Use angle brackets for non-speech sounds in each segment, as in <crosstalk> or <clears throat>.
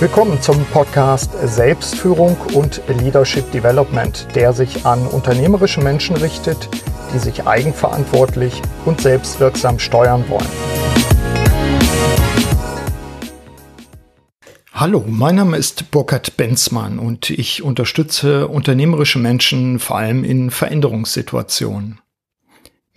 Willkommen zum Podcast Selbstführung und Leadership Development, der sich an unternehmerische Menschen richtet, die sich eigenverantwortlich und selbstwirksam steuern wollen. Hallo, mein Name ist Burkhard Benzmann und ich unterstütze unternehmerische Menschen vor allem in Veränderungssituationen.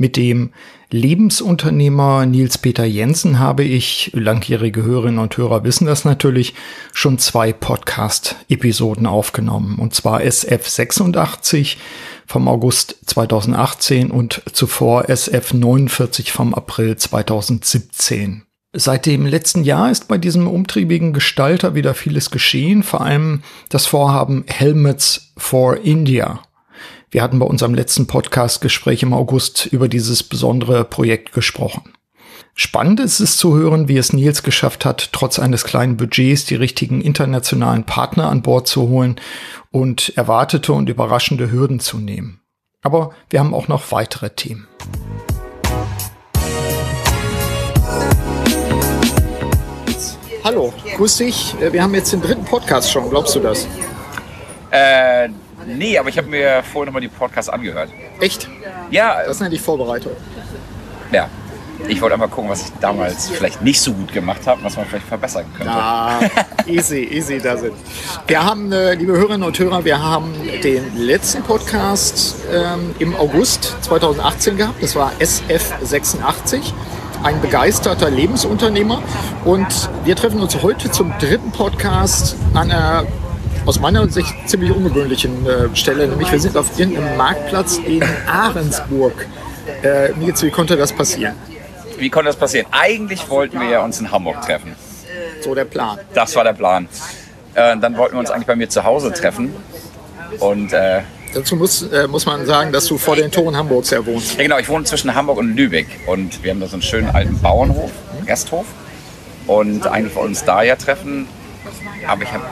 Mit dem Lebensunternehmer Nils Peter Jensen habe ich, langjährige Hörerinnen und Hörer wissen das natürlich, schon zwei Podcast-Episoden aufgenommen. Und zwar SF 86 vom August 2018 und zuvor SF 49 vom April 2017. Seit dem letzten Jahr ist bei diesem umtriebigen Gestalter wieder vieles geschehen, vor allem das Vorhaben Helmets for India wir hatten bei unserem letzten Podcast-Gespräch im August über dieses besondere Projekt gesprochen. Spannend ist es zu hören, wie es Nils geschafft hat, trotz eines kleinen Budgets die richtigen internationalen Partner an Bord zu holen und erwartete und überraschende Hürden zu nehmen. Aber wir haben auch noch weitere Themen. Hallo, grüß dich. Wir haben jetzt den dritten Podcast schon, glaubst du das? Äh, Nee, aber ich habe mir vorhin nochmal die Podcasts angehört. Echt? Ja. Das nenne ich Vorbereitung. Ja. Ich wollte einmal gucken, was ich damals vielleicht nicht so gut gemacht habe, was man vielleicht verbessern könnte. Ah, easy, easy da sind. Wir haben, äh, liebe Hörerinnen und Hörer, wir haben den letzten Podcast ähm, im August 2018 gehabt. Das war SF86 ein begeisterter Lebensunternehmer. Und wir treffen uns heute zum dritten Podcast an einer aus meiner Sicht ziemlich ungewöhnlichen äh, Stelle, nämlich wir sind auf irgendeinem Marktplatz in Ahrensburg. Äh, Nils, wie konnte das passieren? Wie konnte das passieren? Eigentlich wollten wir ja uns in Hamburg treffen. So der Plan. Das war der Plan. Äh, dann wollten wir uns eigentlich bei mir zu Hause treffen. Und äh, Dazu muss, äh, muss man sagen, dass du vor den Toren Hamburgs ja wohnst. Ja, genau. Ich wohne zwischen Hamburg und Lübeck. Und wir haben da so einen schönen alten Bauernhof, Gasthof. Und eigentlich wollten wir uns da ja treffen. Aber ich habe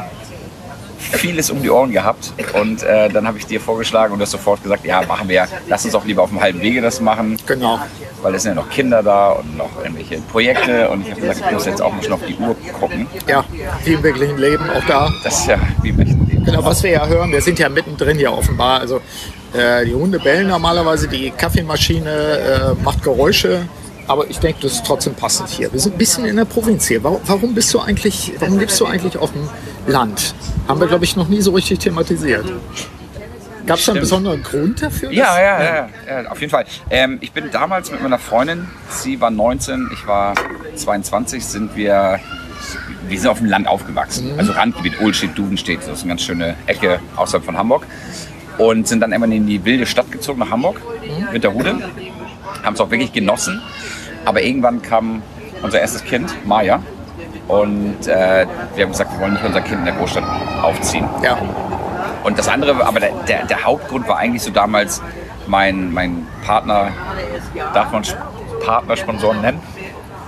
vieles um die Ohren gehabt. Und äh, dann habe ich dir vorgeschlagen und du hast sofort gesagt, ja, machen wir. Lass uns auch lieber auf dem halben Wege das machen. Genau. Weil es sind ja noch Kinder da und noch irgendwelche Projekte. Und ich habe gesagt, ich muss jetzt auch mal schon auf die Uhr gucken. Ja, wie im wirklichen Leben, auch da. Das ist ja wie im wirklichen Leben. Genau, was wir ja hören, wir sind ja mittendrin hier offenbar. Also äh, die Hunde bellen normalerweise, die Kaffeemaschine äh, macht Geräusche. Aber ich denke, das ist trotzdem passend hier. Wir sind ein bisschen in der Provinz hier. Warum, warum bist du eigentlich, warum lebst du eigentlich auf dem Land? Haben wir, glaube ich, noch nie so richtig thematisiert. Gab es da einen besonderen Grund dafür? Ja, ja, ja, ja, auf jeden Fall. Ähm, ich bin damals mit meiner Freundin, sie war 19, ich war 22, sind wir, wir sind auf dem Land aufgewachsen. Mhm. Also Randgebiet, Ohlstedt, Dudenstedt, das ist eine ganz schöne Ecke außerhalb von Hamburg. Und sind dann immer in die wilde Stadt gezogen, nach Hamburg, mhm. Winterhude. Haben es auch wirklich genossen. Aber irgendwann kam unser erstes Kind, Maya. Und äh, wir haben gesagt, wir wollen nicht unser Kind in der Großstadt aufziehen. Ja. Und das andere, aber der, der, der Hauptgrund war eigentlich so damals mein, mein Partner, darf man Partner, Sponsoren nennen?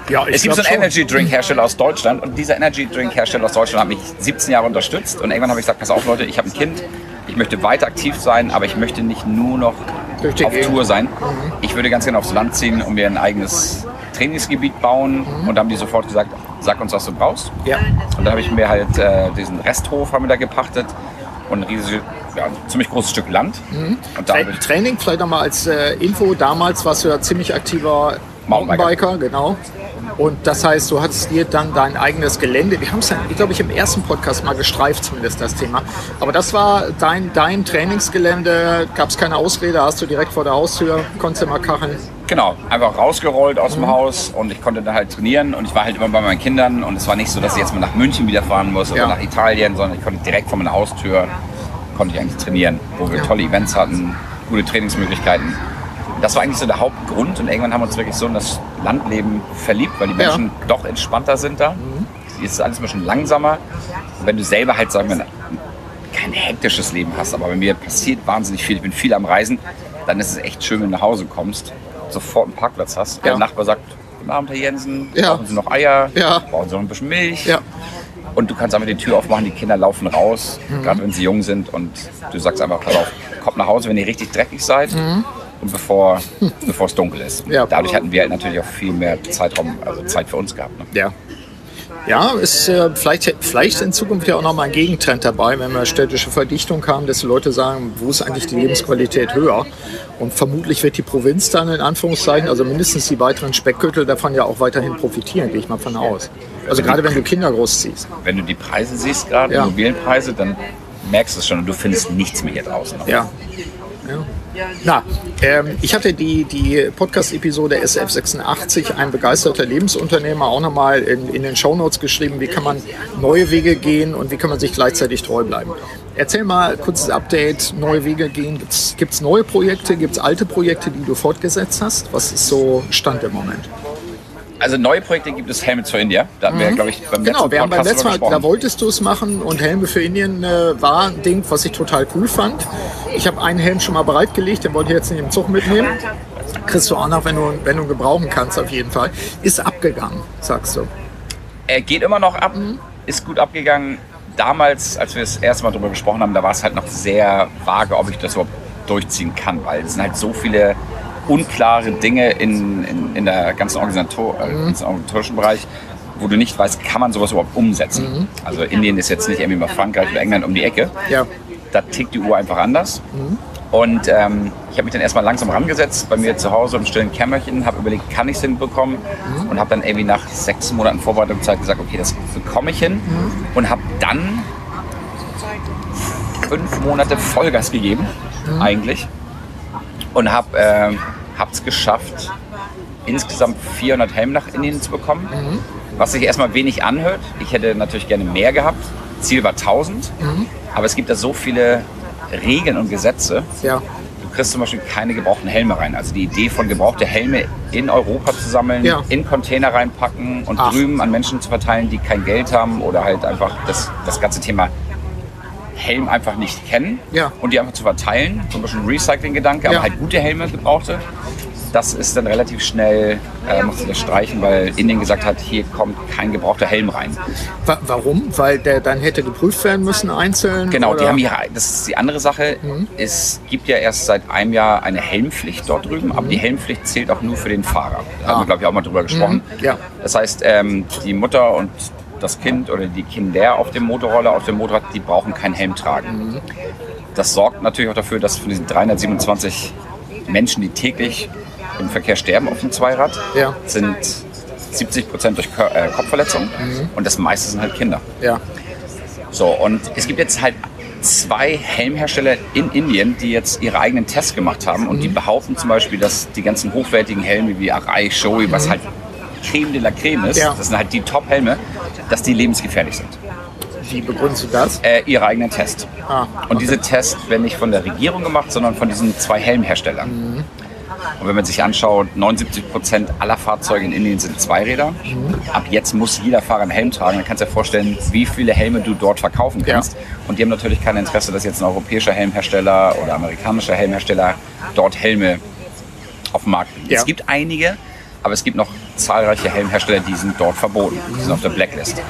Ja, es gibt so einen Energy Drink Hersteller aus Deutschland und dieser Energy Drink Hersteller aus Deutschland hat mich 17 Jahre unterstützt und irgendwann habe ich gesagt, pass auf Leute, ich habe ein Kind, ich möchte weiter aktiv sein, aber ich möchte nicht nur noch auf Tour sein. Mhm. Ich würde ganz gerne aufs Land ziehen und mir ein eigenes Trainingsgebiet bauen mhm. und da haben die sofort gesagt, sag uns, was du brauchst. Ja. Und dann habe ich mir halt äh, diesen Resthof haben wir da gepachtet und ein riesiges, ja, ein ziemlich großes Stück Land. Mhm. Und da Training, vielleicht nochmal als äh, Info, damals warst du ja ziemlich aktiver Mountainbiker, genau. Und das heißt, du hattest dir dann dein eigenes Gelände. Wir haben es ja, glaube ich, im ersten Podcast mal gestreift, zumindest das Thema. Aber das war dein, dein Trainingsgelände. Gab es keine Ausrede, hast du direkt vor der Haustür, konntest du mal kacheln. Genau, einfach rausgerollt aus dem mhm. Haus und ich konnte da halt trainieren und ich war halt immer bei meinen Kindern und es war nicht so, dass ich jetzt mal nach München wieder fahren muss oder ja. nach Italien, sondern ich konnte direkt vor meiner Haustür konnte ich eigentlich trainieren, wo wir ja. tolle Events hatten, gute Trainingsmöglichkeiten. Das war eigentlich so der Hauptgrund und irgendwann haben wir uns wirklich so in das Landleben verliebt, weil die Menschen ja. doch entspannter sind da. Mhm. Es ist alles ein bisschen langsamer. Und wenn du selber halt, sagen wir, kein hektisches Leben hast, aber bei mir passiert wahnsinnig viel, ich bin viel am Reisen, dann ist es echt schön, wenn du nach Hause kommst sofort einen Parkplatz hast. Ja. Der Nachbar sagt, guten Abend, Herr Jensen, ja. brauchen Sie noch Eier? Ja. Brauchen Sie noch ein bisschen Milch? Ja. Und du kannst einfach die Tür aufmachen, die Kinder laufen raus, mhm. gerade wenn sie jung sind. Und du sagst einfach, pass auf, kommt nach Hause, wenn ihr richtig dreckig seid. Mhm. Und bevor, <laughs> bevor es dunkel ist. Ja. Dadurch hatten wir halt natürlich auch viel mehr Zeitraum, also Zeit für uns gehabt. Ne? Ja. Ja, ist äh, vielleicht, vielleicht in Zukunft ja auch noch mal ein Gegentrend dabei, wenn wir städtische Verdichtung haben, dass die Leute sagen, wo ist eigentlich die Lebensqualität höher? Und vermutlich wird die Provinz dann in Anführungszeichen, also mindestens die weiteren Speckgürtel davon ja auch weiterhin profitieren, gehe ich mal von aus. Also gerade wenn du Kinder großziehst. Wenn du die Preise siehst, gerade ja. Immobilienpreise, dann merkst du es schon und du findest nichts mehr hier draußen. Ja. ja. Na, ähm, ich hatte die, die Podcast-Episode SF86, ein begeisterter Lebensunternehmer, auch nochmal in, in den Shownotes geschrieben, wie kann man neue Wege gehen und wie kann man sich gleichzeitig treu bleiben. Erzähl mal kurzes Update, neue Wege gehen. Gibt es neue Projekte, gibt es alte Projekte, die du fortgesetzt hast? Was ist so Stand im Moment? Also neue Projekte gibt es Helme für India. Da hatten mhm. wir, glaube ich, beim genau, letzten wir haben beim letzten Mal, da wolltest du es machen und Helme für Indien äh, war ein Ding, was ich total cool fand. Ich habe einen Helm schon mal bereitgelegt, den wollte ich jetzt nicht im Zug mitnehmen. Kriegst du auch noch, wenn du, wenn du gebrauchen kannst, auf jeden Fall. Ist abgegangen, sagst du. Er geht immer noch ab, mhm. ist gut abgegangen. Damals, als wir das erste Mal darüber gesprochen haben, da war es halt noch sehr vage, ob ich das überhaupt durchziehen kann, weil es sind halt so viele unklare Dinge in, in, in der ganzen Organisator, äh, mhm. organisatorischen Bereich, wo du nicht weißt, kann man sowas überhaupt umsetzen. Mhm. Also Indien ist jetzt nicht irgendwie mal Frankreich oder England um die Ecke. Ja. Da tickt die Uhr einfach anders. Mhm. Und ähm, ich habe mich dann erstmal langsam rangesetzt bei mir zu Hause im stillen Kämmerchen, habe überlegt, kann ich es hinbekommen mhm. und habe dann irgendwie nach sechs Monaten Vorbereitungszeit gesagt, okay, das bekomme ich hin mhm. und habe dann fünf Monate Vollgas gegeben, mhm. eigentlich und habe äh, es geschafft, insgesamt 400 Helme nach Indien zu bekommen. Mhm. Was sich erstmal wenig anhört. Ich hätte natürlich gerne mehr gehabt. Ziel war 1000. Mhm. Aber es gibt da so viele Regeln und Gesetze. Ja. Du kriegst zum Beispiel keine gebrauchten Helme rein. Also die Idee von gebrauchte Helme in Europa zu sammeln, ja. in Container reinpacken und Ach. drüben an Menschen zu verteilen, die kein Geld haben oder halt einfach das, das ganze Thema Helm einfach nicht kennen ja. und die einfach zu verteilen. So ein bisschen Recycling-Gedanke, aber halt gute Helme gebrauchte. Das ist dann relativ schnell, äh, musste das streichen, weil Indien gesagt hat, hier kommt kein gebrauchter Helm rein. Warum? Weil der dann hätte geprüft werden müssen einzeln? Genau, oder? die haben hier, das ist die andere Sache. Mhm. Es gibt ja erst seit einem Jahr eine Helmpflicht dort drüben, mhm. aber die Helmpflicht zählt auch nur für den Fahrer. Da ah. haben wir, glaube ich, auch mal drüber gesprochen. Mhm. Ja. Das heißt, ähm, die Mutter und das Kind oder die Kinder auf dem Motorroller, auf dem Motorrad, die brauchen keinen Helm tragen. Das sorgt natürlich auch dafür, dass von diesen 327 Menschen, die täglich im Verkehr sterben auf dem Zweirad, ja. sind 70 Prozent durch äh, Kopfverletzungen mhm. und das meiste sind halt Kinder. Ja. So, und es gibt jetzt halt zwei Helmhersteller in Indien, die jetzt ihre eigenen Tests gemacht haben und mhm. die behaupten zum Beispiel, dass die ganzen hochwertigen Helme wie Arai, Shoei, mhm. was halt Creme de la Creme ist, ja. das sind halt die Top-Helme, dass die lebensgefährlich sind. Wie begründest du das? Äh, ihre eigenen Tests. Ah, okay. Und diese Tests werden nicht von der Regierung gemacht, sondern von diesen zwei Helmherstellern. Mhm. Und wenn man sich anschaut, 79 Prozent aller Fahrzeuge in Indien sind Zweiräder. Mhm. Ab jetzt muss jeder Fahrer einen Helm tragen. Dann kannst du dir vorstellen, wie viele Helme du dort verkaufen kannst. Ja. Und die haben natürlich kein Interesse, dass jetzt ein europäischer Helmhersteller oder amerikanischer Helmhersteller dort Helme auf dem Markt bringt. Ja. Es gibt einige, aber es gibt noch zahlreiche Helmhersteller, die sind dort verboten. Die sind auf der Blacklist.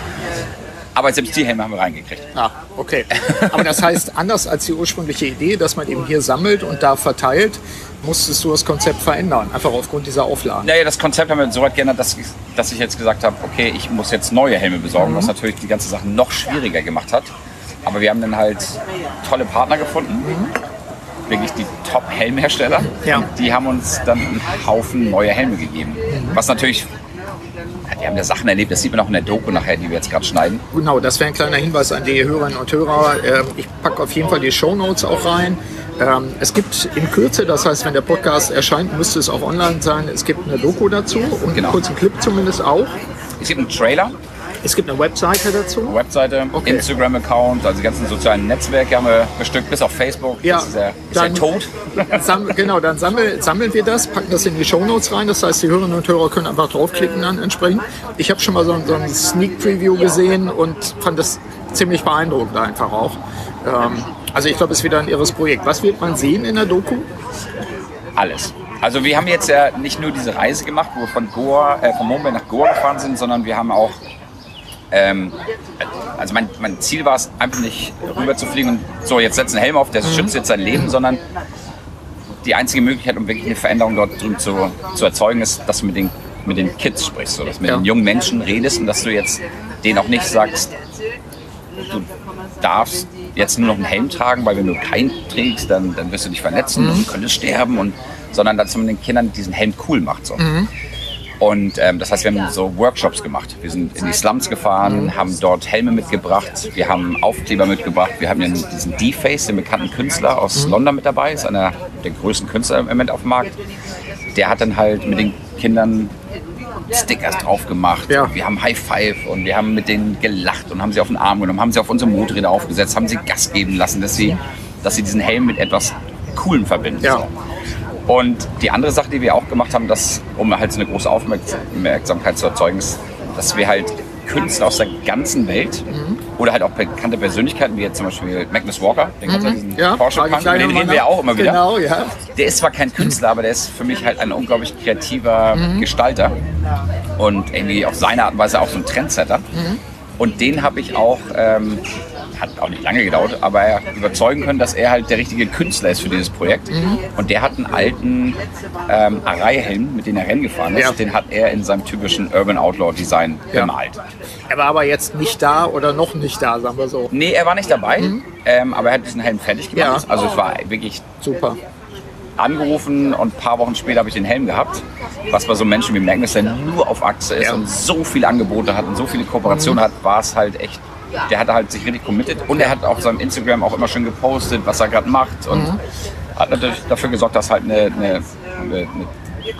Aber selbst die Helme haben wir reingekriegt. Ah, okay. Aber das heißt, anders als die ursprüngliche Idee, dass man eben hier sammelt und da verteilt, musstest du das Konzept verändern, einfach aufgrund dieser Auflagen. Naja, das Konzept haben wir so weit geändert, dass ich, dass ich jetzt gesagt habe, okay, ich muss jetzt neue Helme besorgen, mhm. was natürlich die ganze Sache noch schwieriger gemacht hat. Aber wir haben dann halt tolle Partner gefunden. Mhm wirklich die Top-Helmhersteller. Ja. Die haben uns dann einen Haufen neue Helme gegeben. Was natürlich wir haben ja Sachen erlebt, das sieht man auch in der Doku nachher, die wir jetzt gerade schneiden. Genau, das wäre ein kleiner Hinweis an die Hörerinnen und Hörer. Ähm, ich packe auf jeden Fall die Show Notes auch rein. Ähm, es gibt in Kürze, das heißt, wenn der Podcast erscheint, müsste es auch online sein. Es gibt eine Doku dazu und genau. einen kurzen Clip zumindest auch. Es gibt einen Trailer es gibt eine Webseite dazu? Webseite, okay. Instagram-Account, also die ganzen sozialen Netzwerke haben wir bestückt, bis auf Facebook. Ja, das ist ja, dann, tot. <laughs> genau, dann sammel, sammeln wir das, packen das in die Shownotes rein. Das heißt, die Hörerinnen und Hörer können einfach draufklicken dann entsprechend. Ich habe schon mal so, so ein Sneak Preview gesehen und fand das ziemlich beeindruckend einfach auch. Ähm, also ich glaube, es ist wieder ein irres Projekt. Was wird man sehen in der Doku? Alles. Also wir haben jetzt ja nicht nur diese Reise gemacht, wo wir von Goa, äh, von Mumbai nach Goa gefahren sind, sondern wir haben auch ähm, also mein, mein, Ziel war es einfach nicht rüber zu fliegen und so, jetzt setzt einen Helm auf, der mhm. schützt jetzt sein Leben, sondern die einzige Möglichkeit, um wirklich eine Veränderung dort drüben zu, zu erzeugen, ist, dass du mit den mit den Kids sprichst, so, dass du mit ja. den jungen Menschen redest und dass du jetzt denen auch nicht sagst, du darfst jetzt nur noch einen Helm tragen, weil wenn du keinen trägst, dann, dann wirst du dich verletzen mhm. und könntest sterben und sondern dass man den Kindern diesen Helm cool macht. So. Mhm. Und ähm, das heißt, wir haben so Workshops gemacht. Wir sind in die Slums gefahren, mhm. haben dort Helme mitgebracht, wir haben Aufkleber mitgebracht, wir haben diesen D-Face, den bekannten Künstler aus mhm. London mit dabei, ist einer der größten Künstler im Moment auf dem Markt. Der hat dann halt mit den Kindern Stickers drauf gemacht. Ja. Wir haben High Five und wir haben mit denen gelacht und haben sie auf den Arm genommen, haben sie auf unsere Motorräder aufgesetzt, haben sie Gas geben lassen, dass sie, dass sie diesen Helm mit etwas Coolem verbinden. Ja. Und die andere Sache, die wir auch gemacht haben, dass, um halt so eine große Aufmerksamkeit zu erzeugen, ist, dass wir halt Künstler aus der ganzen Welt mhm. oder halt auch bekannte Persönlichkeiten, wie jetzt zum Beispiel Magnus Walker, den mhm. diesen ja, über den reden wir ja auch immer wieder. Genau, ja. Der ist zwar kein Künstler, aber der ist für mich halt ein unglaublich kreativer mhm. Gestalter und irgendwie auf seine Art und Weise auch so ein Trendsetter. Mhm. Und den habe ich auch ähm, hat auch nicht lange gedauert, aber er überzeugen können, dass er halt der richtige Künstler ist für dieses Projekt. Mhm. Und der hat einen alten ähm, Arai-Helm, mit dem er Rennen gefahren ist, ja. den hat er in seinem typischen Urban Outlaw Design ja. gemalt. Er war aber jetzt nicht da oder noch nicht da, sagen wir so. Nee, er war nicht dabei, mhm. ähm, aber er hat diesen Helm fertig gemacht. Ja. Also es war wirklich super angerufen und ein paar Wochen später habe ich den Helm gehabt. Was bei so Menschen wie Magnus, der nur auf Achse ist ja. und so viele Angebote hat und so viele Kooperationen mhm. hat, war es halt echt der hat halt sich richtig committed und er hat auf seinem Instagram auch immer schön gepostet, was er gerade macht und mhm. hat natürlich dafür gesorgt, dass halt eine, eine, eine,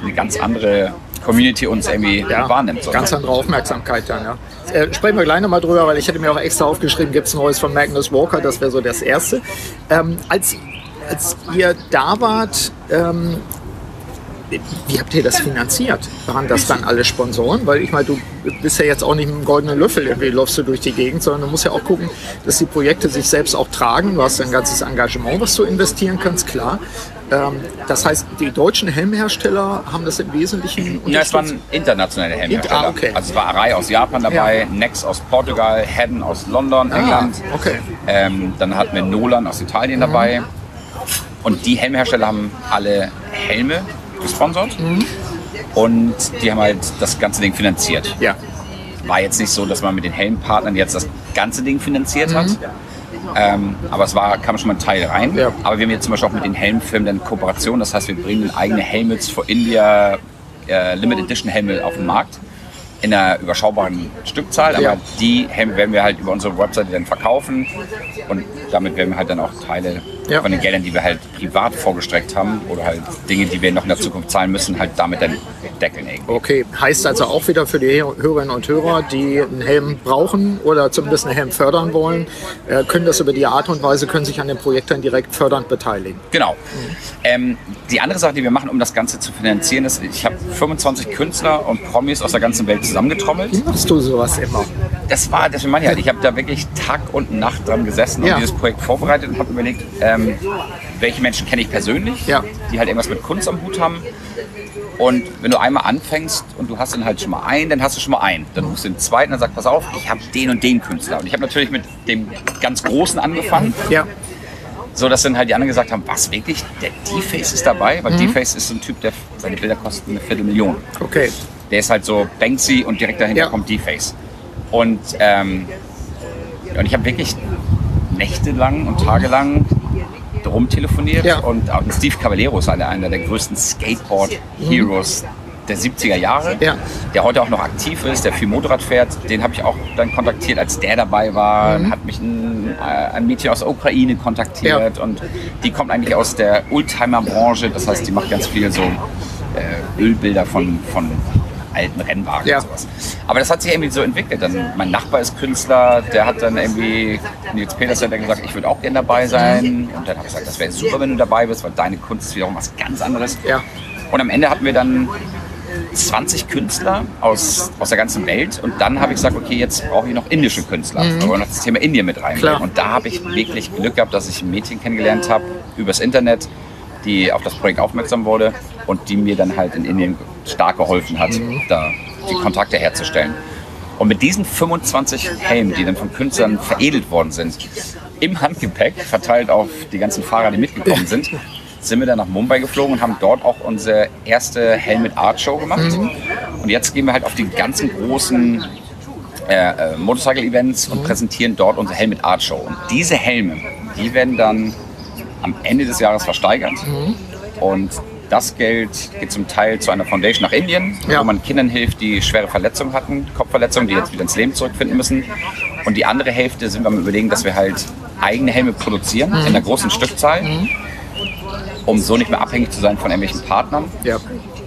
eine ganz andere Community uns irgendwie ja, wahrnimmt. So. Ganz andere Aufmerksamkeit dann, ja. Äh, sprechen wir gleich nochmal drüber, weil ich hätte mir auch extra aufgeschrieben, gibt es Neues von Magnus Walker, das wäre so das Erste. Ähm, als, als ihr da wart, ähm, wie habt ihr das finanziert? Waren das dann alle Sponsoren? Weil ich meine, du bist ja jetzt auch nicht mit einem goldenen Löffel irgendwie läufst du durch die Gegend, sondern du musst ja auch gucken, dass die Projekte sich selbst auch tragen. Du hast ein ganzes Engagement, was du investieren kannst, klar. Ähm, das heißt, die deutschen Helmhersteller haben das im Wesentlichen Ja, es waren internationale Helmhersteller. Ah, okay. Also es war Arai aus Japan dabei, ja. Nex aus Portugal, Hedden aus London, ah, England. Okay. Ähm, dann hatten wir Nolan aus Italien mhm. dabei. Und die Helmhersteller haben alle Helme gesponsert. Mhm. Und die haben halt das ganze Ding finanziert. Ja. War jetzt nicht so, dass man mit den Helmpartnern jetzt das ganze Ding finanziert mhm. hat. Ähm, aber es war, kam schon mal ein Teil rein. Ja. Aber wir haben jetzt zum Beispiel auch mit den Helmfirmen dann Kooperation. Das heißt, wir bringen eigene Helmets for India äh, Limited Edition Helme auf den Markt in einer überschaubaren Stückzahl, aber ja. die werden wir halt über unsere Webseite dann verkaufen und damit werden wir halt dann auch Teile ja. von den Geldern, die wir halt privat vorgestreckt haben oder halt Dinge, die wir noch in der Zukunft zahlen müssen, halt damit dann deckeln. Irgendwie. Okay, heißt also auch wieder für die Hörerinnen und Hörer, die einen Helm brauchen oder zumindest einen Helm fördern wollen, äh, können das über die Art und Weise, können sich an dem Projekt dann direkt fördernd beteiligen. Genau. Mhm. Ähm, die andere Sache, die wir machen, um das Ganze zu finanzieren, ist, ich habe 25 Künstler und Promis aus der ganzen Welt zusammengetrommelt. Wie machst du sowas immer? Das war, das meine ich halt, ich habe da wirklich Tag und Nacht dran gesessen und ja. dieses Projekt vorbereitet und habe überlegt, ähm, welche Menschen kenne ich persönlich, ja. die halt irgendwas mit Kunst am Hut haben. Und wenn du einmal anfängst und du hast dann halt schon mal einen, dann hast du schon mal einen. Dann rufst du den zweiten und sagst, pass auf, ich habe den und den Künstler. Und ich habe natürlich mit dem ganz Großen angefangen. Ja. So dass dann halt die anderen gesagt haben, was wirklich, der D-Face ist dabei? Weil mhm. D-Face ist so ein Typ, der seine Bilder kosten eine Viertelmillion. Okay. Der ist halt so Banksy und direkt dahinter ja. kommt D-Face. Und, ähm, und ich habe wirklich nächtelang und tagelang drum telefoniert ja. und auch Steve Caballero ist einer, einer der größten Skateboard-Heroes der 70er Jahre, ja. der heute auch noch aktiv ist, der viel Motorrad fährt. Den habe ich auch dann kontaktiert, als der dabei war. Mhm. Hat mich ein, äh, ein, Mädchen aus der Ukraine kontaktiert ja. und die kommt eigentlich aus der Oldtimer-Branche. Das heißt, die macht ganz viel so äh, Ölbilder von, von alten Rennwagen ja. und sowas. Aber das hat sich irgendwie so entwickelt. Dann, mein Nachbar ist Künstler, der hat dann irgendwie, Nils Petersen hat gesagt, ich würde auch gerne dabei sein. Und dann habe ich gesagt, das wäre super, wenn du dabei bist, weil deine Kunst ist wiederum was ganz anderes. Ja. Und am Ende hatten wir dann 20 Künstler aus, aus der ganzen Welt und dann habe ich gesagt, okay, jetzt brauche ich noch indische Künstler. Mhm. Wir wollen noch das Thema Indien mit rein. Und da habe ich wirklich Glück gehabt, dass ich ein Mädchen kennengelernt habe übers Internet, die auf das Projekt aufmerksam wurde und die mir dann halt in Indien stark geholfen hat, mhm. da die Kontakte herzustellen. Und mit diesen 25 Helmen, die dann von Künstlern veredelt worden sind, im Handgepäck, verteilt auf die ganzen Fahrer, die mitgekommen sind, sind wir dann nach Mumbai geflogen und haben dort auch unsere erste Helmet Art Show gemacht. Mhm. Und jetzt gehen wir halt auf die ganzen großen äh, äh, Motorcycle-Events und präsentieren dort unsere Helmet Art Show. Und diese Helme, die werden dann am Ende des Jahres versteigert. Und das Geld geht zum Teil zu einer Foundation nach Indien, Ja. wo man Kindern hilft, die schwere Verletzungen hatten, Kopfverletzungen, die jetzt wieder ins Leben zurückfinden müssen. Und die andere Hälfte sind wir am überlegen, dass wir halt eigene Helme produzieren in einer großen Stückzahl, um so nicht mehr abhängig zu sein von irgendwelchen Partnern. Ja.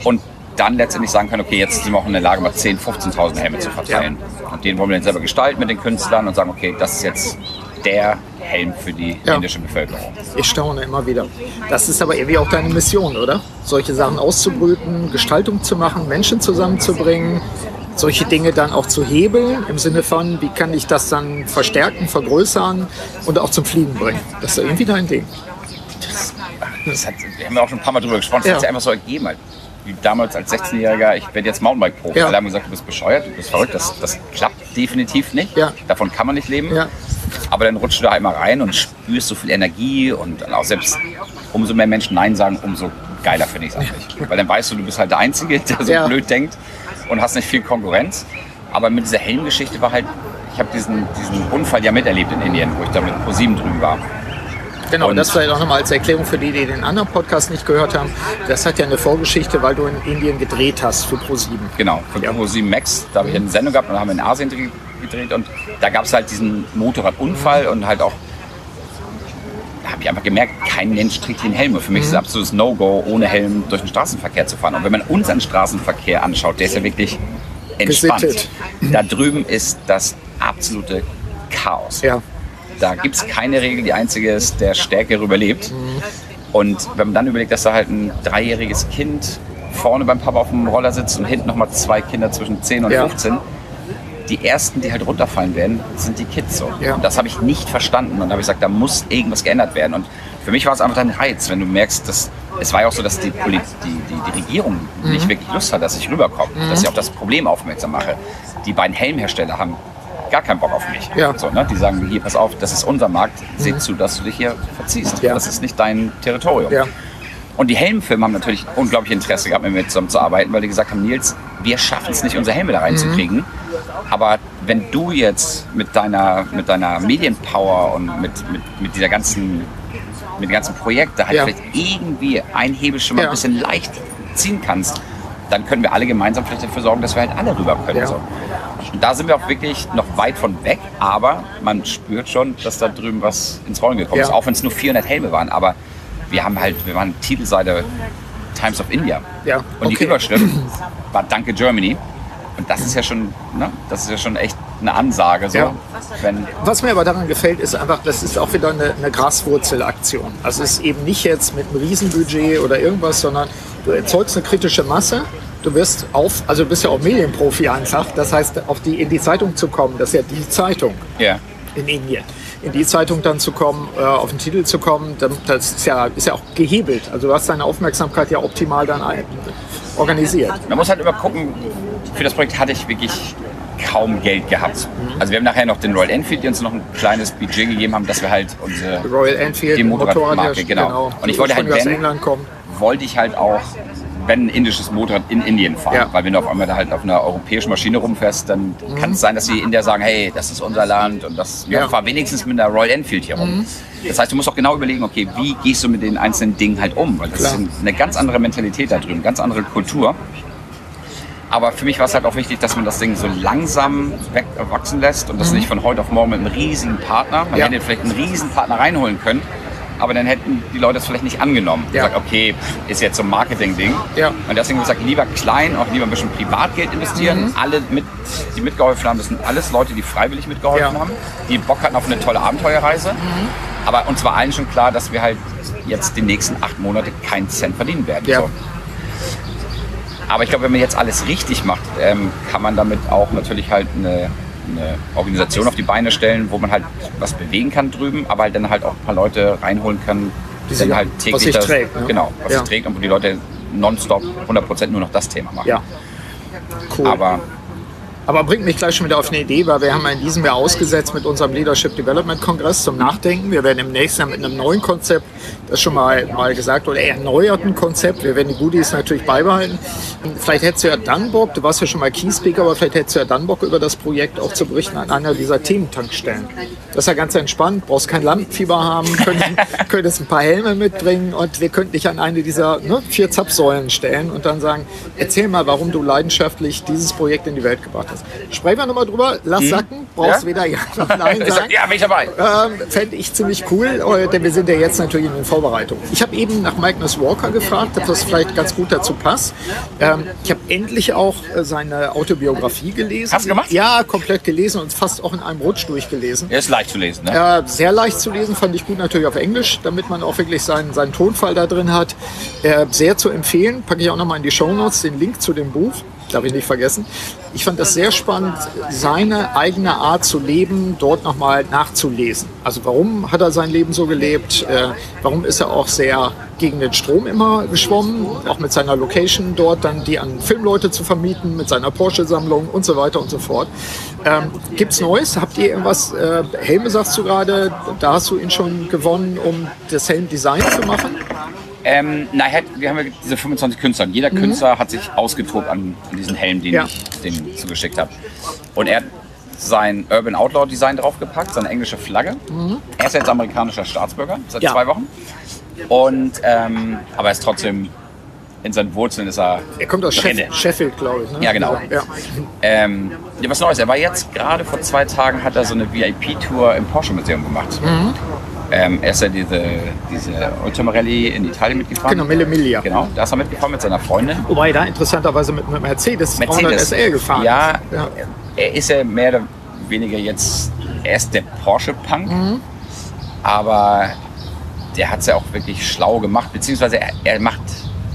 Und dann letztendlich sagen können, okay, jetzt sind wir auch in der Lage, mal 10.000, 15.000 Helme zu verteilen. Und den wollen wir dann selber gestalten mit den Künstlern und sagen, okay, das ist jetzt der Helm für die Ja. indische Bevölkerung. Ich staune immer wieder. Das ist aber irgendwie auch deine Mission, oder? Solche Sachen auszubrüten, Gestaltung zu machen, Menschen zusammenzubringen, solche Dinge dann auch zu hebeln, im Sinne von, wie kann ich das dann verstärken, vergrößern und auch zum Fliegen bringen. Das ist irgendwie dein Ding. Das hat, wir haben ja auch schon ein paar Mal drüber gesprochen, das Ja. hat sich einfach so ergeben. Halt. Wie damals als 16-Jähriger, ich werde jetzt Mountainbike-Profi. Ja. Alle haben gesagt, du bist bescheuert, du bist verrückt, das, das klappt definitiv nicht. Ja. Davon kann man nicht leben. Ja. Aber dann rutschst du da einmal rein und spürst so viel Energie und dann auch selbst umso mehr Menschen Nein sagen, umso geiler finde ich es eigentlich. Weil dann weißt du, du bist halt der Einzige, der so Ja. blöd denkt und hast nicht viel Konkurrenz. Aber mit dieser Helmgeschichte war halt, ich habe diesen, diesen Unfall ja miterlebt in Indien, wo ich da mit ProSieben drüben war. Genau, Und- das vielleicht auch nochmal als Erklärung für die, die den anderen Podcast nicht gehört haben. Das hat ja eine Vorgeschichte, weil du in Indien gedreht hast für ProSieben. Genau, für Ja. ProSieben Max, da habe ich eine Sendung gehabt und haben wir in Asien dre- gedreht und da gab es halt diesen Motorradunfall und halt auch, da habe ich einfach gemerkt, kein Mensch trägt einen Helm. Und für mich ist es ein absolutes No-Go, ohne Helm durch den Straßenverkehr zu fahren. Und wenn man unseren Straßenverkehr anschaut, der ist ja wirklich entspannt. Gesittet. Da drüben ist das absolute Chaos. Ja, Da gibt es keine Regel, die einzige ist, der Stärkere überlebt. Und wenn man dann überlegt, dass da halt ein dreijähriges Kind vorne beim Papa auf dem Roller sitzt und hinten nochmal zwei Kinder zwischen 10 und Ja. 15, die ersten, die halt runterfallen werden, sind die Kids so. Ja. Und das habe ich nicht verstanden. Und da habe ich gesagt, da muss irgendwas geändert werden. Und für mich war es einfach ein Reiz, wenn du merkst, dass es war ja auch so, dass die, Poli die, die, die Regierung Mhm. nicht wirklich Lust hat, dass ich rüberkomme, dass ich auf das Problem aufmerksam mache. Die beiden Helmhersteller haben gar keinen Bock auf mich. Ja. Mhm. So, ne? Die sagen, hier, pass auf, das ist unser Markt, seht zu, dass du dich hier verziehst. Ja. Das ist nicht dein Territorium. ja, Und die Helmfirmen haben natürlich unglaublich Interesse gehabt, mit mir zusammenzuarbeiten, weil die gesagt haben, Nils, wir schaffen es nicht, unsere Helme da reinzukriegen. Mhm. Aber wenn du jetzt mit deiner, mit deiner Medienpower und mit, mit, mit dieser ganzen, mit dem ganzen Projekt da halt Ja. vielleicht irgendwie ein Hebel schon mal Ja. ein bisschen leicht ziehen kannst, dann können wir alle gemeinsam vielleicht dafür sorgen, dass wir halt alle rüber können. Ja. So. Und da sind wir auch wirklich noch weit von weg, aber man spürt schon, dass da drüben was ins Rollen gekommen ist, auch wenn es nur 400 Helme waren. Aber wir haben halt, wir waren Titelseite Times of India. Ja, Und die okay. Überschrift <clears throat> war Danke Germany. Und das ist ja schon, ne, das ist ja schon echt eine Ansage. So, Ja. Was mir aber daran gefällt, ist einfach, das ist auch wieder eine, eine Graswurzelaktion. Also es ist eben nicht jetzt mit einem Riesenbudget oder irgendwas, sondern du erzeugst eine kritische Masse. Du wirst auf, also du bist ja auch Medienprofi einfach. Das heißt, auf die, in die Zeitung zu kommen, das ist ja die Zeitung ja, in Indien. In die Zeitung dann zu kommen, äh, auf den Titel zu kommen, dann- das ist ja, ist ja auch gehebelt. Also du hast deine Aufmerksamkeit ja optimal dann ein, organisiert. man muss halt immer gucken, für das Projekt hatte ich wirklich kaum Geld gehabt. Also wir haben nachher noch den Royal Enfield, die uns noch ein kleines Budget gegeben haben, dass wir halt unsere Royal Enfield, Die Motorradmarke, Motorrad, genau. Und ich wollte halt, wenn- England kommen. wollte ich halt auch, wenn ein indisches Motorrad in Indien fahren. Ja. Weil wenn du auf einmal da halt auf einer europäischen Maschine rumfährst, dann kann es sein, dass die Inder sagen, hey, das ist unser Land und das Ja. fahr wenigstens mit einer Royal Enfield hier rum. Das heißt, du musst auch genau überlegen, okay, wie gehst du mit den einzelnen Dingen halt um? Weil das Klar. ist eine ganz andere Mentalität da drüben, ganz andere Kultur. Aber für mich war es halt auch wichtig, dass man das Ding so langsam wachsen lässt und das nicht von heute auf morgen mit einem riesigen Partner. Man Mhm. Ja. hätte vielleicht einen riesen Partner reinholen können, aber dann hätten die Leute es vielleicht nicht angenommen. Ja. Gesagt, okay, ist jetzt so ein Marketing-Ding. Ja. Und deswegen gesagt, lieber klein, auch lieber ein bisschen Privatgeld investieren. Mhm. Alle, mit, die mitgeholfen haben, das sind alles Leute, die freiwillig mitgeholfen Ja. haben, die Bock hatten auf eine tolle Abenteuerreise. Mhm. Aber uns war allen schon klar, dass wir halt jetzt die nächsten acht Monate keinen Cent verdienen werden. Ja. So. Aber ich glaube, wenn man jetzt alles richtig macht, ähm, kann man damit auch natürlich halt eine, eine Organisation auf die Beine stellen, wo man halt was bewegen kann drüben, aber halt dann halt auch ein paar Leute reinholen kann, Die dann halt was täglich sich das, trägt, ne? genau, was Ja. sich trägt und wo die Leute nonstop 100% nur noch das Thema machen. Ja. Cool. Aber Aber bringt mich gleich schon wieder auf eine Idee, weil wir haben in diesem Jahr ausgesetzt mit unserem Leadership Development Kongress zum Nachdenken. Wir werden im nächsten Jahr mit einem neuen Konzept, das schon mal, mal gesagt, oder erneuerten Konzept, wir werden die Goodies natürlich beibehalten. Vielleicht hättest du ja dann Bock, du warst ja schon mal Key Speaker, aber vielleicht hättest du ja dann Bock, über das Projekt auch zu berichten an einer dieser Thementankstellen. Das ist ja ganz entspannt, brauchst kein Lampenfieber haben, könntest, <laughs> könntest ein paar Helme mitbringen und wir könnten dich an eine dieser ne, vier Zapfsäulen stellen und dann sagen, erzähl mal, warum du leidenschaftlich dieses Projekt in die Welt gebracht hast. Sprechen wir nochmal drüber, lass hm. sacken, brauchst ja? weder Ja noch Nein <laughs> sagen. ja, bin ich dabei. Ähm, Fände ich ziemlich cool, äh, denn wir sind ja jetzt natürlich in den Vorbereitungen. Ich habe eben nach Magnus Walker gefragt, ob das vielleicht ganz gut dazu passt. Ähm, ich habe endlich auch äh, seine Autobiografie gelesen. Hast du gemacht? Ja, komplett gelesen und fast auch in einem Rutsch durchgelesen. Er ist leicht zu lesen, ne? Äh, sehr leicht zu lesen, fand ich gut natürlich auf Englisch, damit man auch wirklich seinen, seinen Tonfall da drin hat. Äh, sehr zu empfehlen, packe ich auch nochmal in die Show Notes den Link zu dem Buch darf ich nicht vergessen. Ich fand das sehr spannend, seine eigene Art zu leben, dort nochmal nachzulesen. Also warum hat er sein Leben so gelebt? Äh, warum ist er auch sehr gegen den Strom immer geschwommen? Auch mit seiner Location dort, dann die an Filmleute zu vermieten, mit seiner Porsche-Sammlung und so weiter und so fort. Ähm, es Neues? Habt ihr irgendwas? Äh, Helme sagst du gerade, da hast du ihn schon gewonnen, um das Helm-Design zu machen? Ähm, na, wir haben ja diese 25 Künstler. Jeder mhm. Künstler hat sich ausgetobt an, an diesen Helm, den ja. ich dem zugeschickt habe. Und er hat sein Urban Outlaw Design draufgepackt, seine englische Flagge. Mhm. Er ist jetzt amerikanischer Staatsbürger seit ja. zwei Wochen. Und, ähm, aber er ist trotzdem in seinen Wurzeln ist er. Er kommt aus Sheff Sheffield, glaube ich. Ne? Ja, genau. Ja. Ähm, ja, was Neues. Er war jetzt gerade vor zwei Tagen, hat er so eine VIP-Tour im Porsche Museum gemacht. Mhm. Ähm, er ist ja diese, diese Ultramarelli in Italien mitgefahren. Genau, Mille Miglia. Genau, da ist er mitgefahren mit seiner Freundin. Wobei da interessanterweise mit einem Mercedes, Mercedes SL gefahren ja, ja, er ist ja mehr oder weniger jetzt, er ist der Porsche-Punk, mhm. aber der hat es ja auch wirklich schlau gemacht, beziehungsweise er, er macht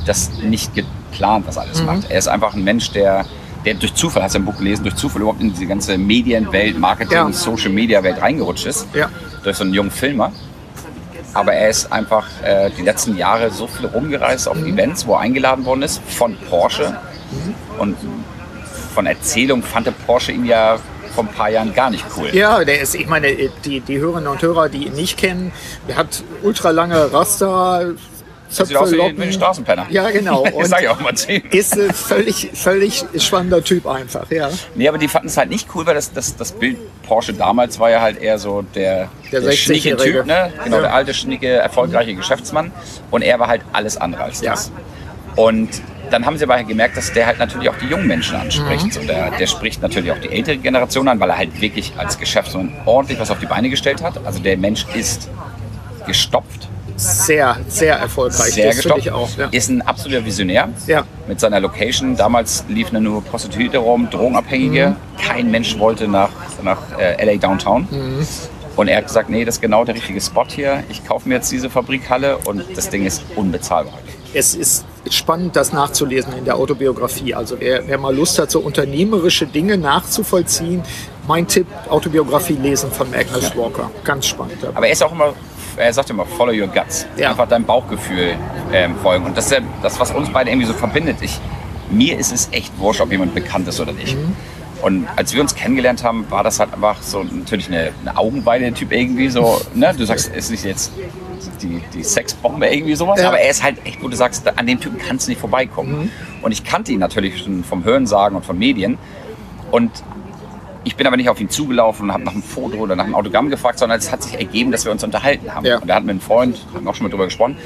das nicht geplant, was alles mhm. macht. Er ist einfach ein Mensch, der der durch Zufall, hast du ein Buch gelesen, durch Zufall überhaupt in diese ganze Medienwelt, Marketing, ja. Social Media Welt reingerutscht ist. Ja. Durch so einen jungen Filmer. Aber er ist einfach äh, die letzten Jahre so viel rumgereist auf mhm. Events, wo er eingeladen worden ist von Porsche. Mhm. Und von Erzählung fand der Porsche ihn ja vor ein paar Jahren gar nicht cool. Ja, der ist, ich meine, die, die Hörerinnen und Hörer, die ihn nicht kennen, der hat ultralange Raster, Zöpfe, Sieht aus wie, ein Straßenpenner. Ja, genau. <laughs> Und sag ich auch mal zu Ist ein völlig, völlig spannender Typ einfach, ja. Nee, aber die fanden es halt nicht cool, weil das, das, das Bild Porsche damals war ja halt eher so der, der, der schnicke Typ, ne? Genau, ja. der alte, schnicke, erfolgreiche Geschäftsmann. Und er war halt alles andere als das. Ja. Und dann haben sie aber gemerkt, dass der halt natürlich auch die jungen Menschen anspricht. Mhm. So, der, der spricht natürlich auch die ältere Generation an, weil er halt wirklich als Geschäftsmann ordentlich was auf die Beine gestellt hat. Also der Mensch ist gestopft sehr, sehr erfolgreich. Sehr gestoppt. Auch, ja. Ist ein absoluter Visionär. Ja. Mit seiner Location. Damals liefen nur Prostituierte rum, Drogenabhängige. Mhm. Kein Mensch wollte nach, nach äh, LA Downtown. Mhm. Und er hat gesagt, nee, das ist genau der richtige Spot hier. Ich kaufe mir jetzt diese Fabrikhalle und das Ding ist unbezahlbar. Es ist spannend, das nachzulesen in der Autobiografie. Also wer, wer mal Lust hat, so unternehmerische Dinge nachzuvollziehen, mein Tipp, Autobiografie lesen von Magnus ja. Walker. Ganz spannend. Aber er ist auch immer er sagt immer, follow your guts. Ja. Einfach deinem Bauchgefühl ähm, folgen. Und das ist ja das, was uns beide irgendwie so verbindet. Ich, mir ist es echt wurscht, ob jemand bekannt ist oder nicht. Mhm. Und als wir uns kennengelernt haben, war das halt einfach so natürlich eine, eine Augenweide-Typ irgendwie so. Ne? Du sagst, es ist nicht jetzt die, die Sexbombe irgendwie sowas, ja. aber er ist halt echt, wo du sagst, an dem Typen kannst du nicht vorbeikommen. Mhm. Und ich kannte ihn natürlich schon vom Hörensagen und von Medien. Und ich bin aber nicht auf ihn zugelaufen und habe nach einem Foto oder nach einem Autogramm gefragt, sondern es hat sich ergeben, dass wir uns unterhalten haben. Ja. Und da hatten wir einen Freund, haben auch schon mal drüber gesprochen.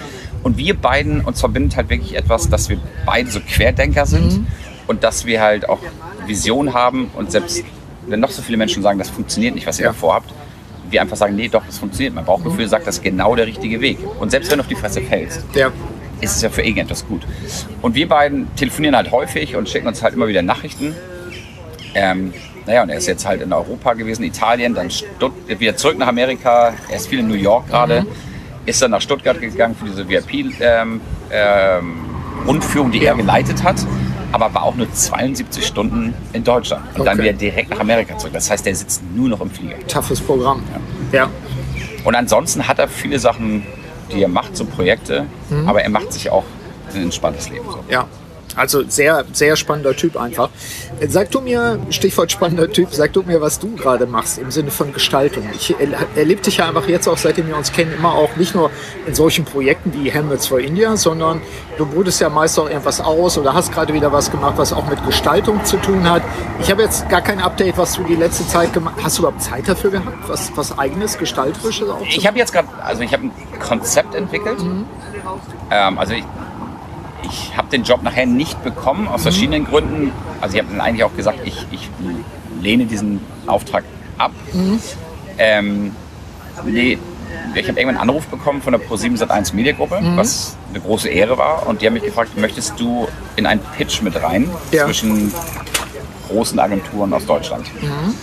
Und wir beiden, uns verbindet halt wirklich etwas, dass wir beide so Querdenker sind mhm. und dass wir halt auch Vision haben und selbst wenn noch so viele Menschen sagen, das funktioniert nicht, was ihr ja. da vorhabt, wir einfach sagen, nee, doch, das funktioniert. Mein Bauchgefühl mhm. sagt, das ist genau der richtige Weg. Und selbst wenn du auf die Fresse fällst, ja. ist es ja für irgendetwas gut. Und wir beiden telefonieren halt häufig und schicken uns halt immer wieder Nachrichten. Ähm, naja, und er ist jetzt halt in Europa gewesen, Italien, dann Stutt wieder zurück nach Amerika. Er ist viel in New York gerade. Mhm. Ist dann nach Stuttgart gegangen für diese VIP-Rundführung, ähm, ähm, die er geleitet hat. Aber war auch nur 72 Stunden in Deutschland. Und okay. dann wieder direkt nach Amerika zurück. Das heißt, er sitzt nur noch im Flieger. Toughes Programm. Ja. ja. Und ansonsten hat er viele Sachen, die er macht, so Projekte. Mhm. Aber er macht sich auch ein entspanntes Leben. So. Ja. Also sehr, sehr spannender Typ einfach. Sag du mir, Stichwort spannender Typ, sag du mir, was du gerade machst im Sinne von Gestaltung. Ich erlebe dich ja einfach jetzt auch, seitdem wir uns kennen, immer auch nicht nur in solchen Projekten wie Helmets for India, sondern du brütest ja meist auch irgendwas aus oder hast gerade wieder was gemacht, was auch mit Gestaltung zu tun hat. Ich habe jetzt gar kein Update, was du die letzte Zeit gemacht hast. Hast du überhaupt Zeit dafür gehabt, was, was eigenes, gestalterisches auch Ich habe jetzt gerade, also ich habe ein Konzept entwickelt. Mhm. Ähm, also ich, ich habe den Job nachher nicht bekommen, aus mhm. verschiedenen Gründen. Also ich habe dann eigentlich auch gesagt, ich, ich lehne diesen Auftrag ab. Mhm. Ähm, nee, ich habe irgendwann einen Anruf bekommen von der Pro7 Sat1 Mediagruppe, mhm. was eine große Ehre war. Und die haben mich gefragt, möchtest du in einen Pitch mit rein ja. zwischen großen Agenturen aus Deutschland? Mhm.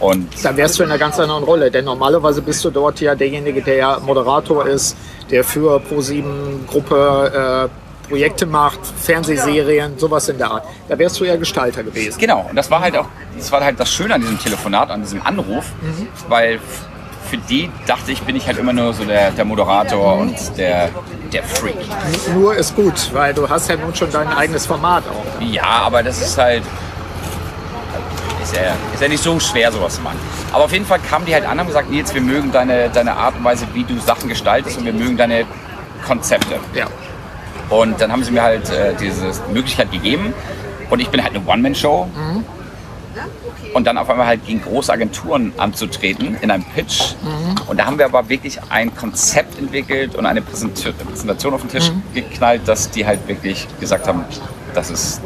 Und da wärst du in einer ganz anderen Rolle, denn normalerweise bist du dort ja derjenige, der ja Moderator ist, der für Pro7 Gruppe äh, Projekte macht, Fernsehserien, sowas in der Art. Da wärst du ja Gestalter gewesen. Genau, und das war halt auch, das war halt das Schöne an diesem Telefonat, an diesem Anruf, mhm. weil für die dachte ich, bin ich halt immer nur so der, der Moderator mhm. und der, der Freak. Nur ist gut, weil du hast ja nun schon dein eigenes Format auch. Ja, aber das ist halt, ist ja, ist ja nicht so schwer, sowas zu machen. Aber auf jeden Fall kamen die halt an und gesagt, Nils, wir mögen deine, deine Art und Weise, wie du Sachen gestaltest und wir mögen deine Konzepte. Ja. Und dann haben sie mir halt äh, diese Möglichkeit gegeben. Und ich bin halt eine One-Man-Show. Mhm. Und dann auf einmal halt gegen große Agenturen anzutreten in einem Pitch. Mhm. Und da haben wir aber wirklich ein Konzept entwickelt und eine Präsentation auf den Tisch mhm. geknallt, dass die halt wirklich gesagt haben, das ist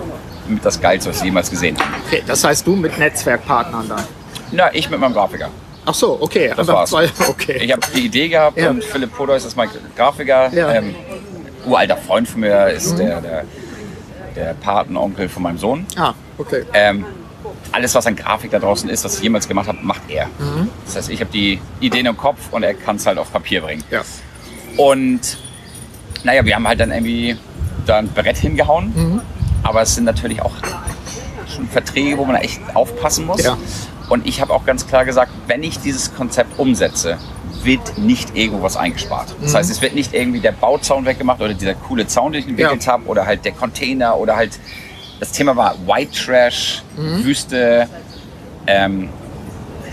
das Geilste, was sie jemals gesehen haben. Okay, das heißt du mit Netzwerkpartnern dann? Na, ich mit meinem Grafiker. Ach so, okay. Das war's. <laughs> Zwei, okay. Ich habe die Idee gehabt ja. und Philipp Podois ist mein Grafiker. Ja. Ähm, uralter Freund von mir ist mhm. der, der, der Patenonkel von meinem Sohn. Ah, okay. Ähm, alles, was an Grafik da draußen ist, was ich jemals gemacht habe, macht er. Mhm. Das heißt, ich habe die Ideen im Kopf und er kann es halt auf Papier bringen. Ja. Und naja, wir haben halt dann irgendwie da ein Brett hingehauen. Mhm. Aber es sind natürlich auch schon Verträge, wo man echt aufpassen muss. Ja. Und ich habe auch ganz klar gesagt, wenn ich dieses Konzept umsetze, wird nicht irgendwo was eingespart. Das mhm. heißt, es wird nicht irgendwie der Bauzaun weggemacht oder dieser coole Zaun, den ich entwickelt ja. habe, oder halt der Container oder halt das Thema war White Trash, mhm. Wüste. Ähm,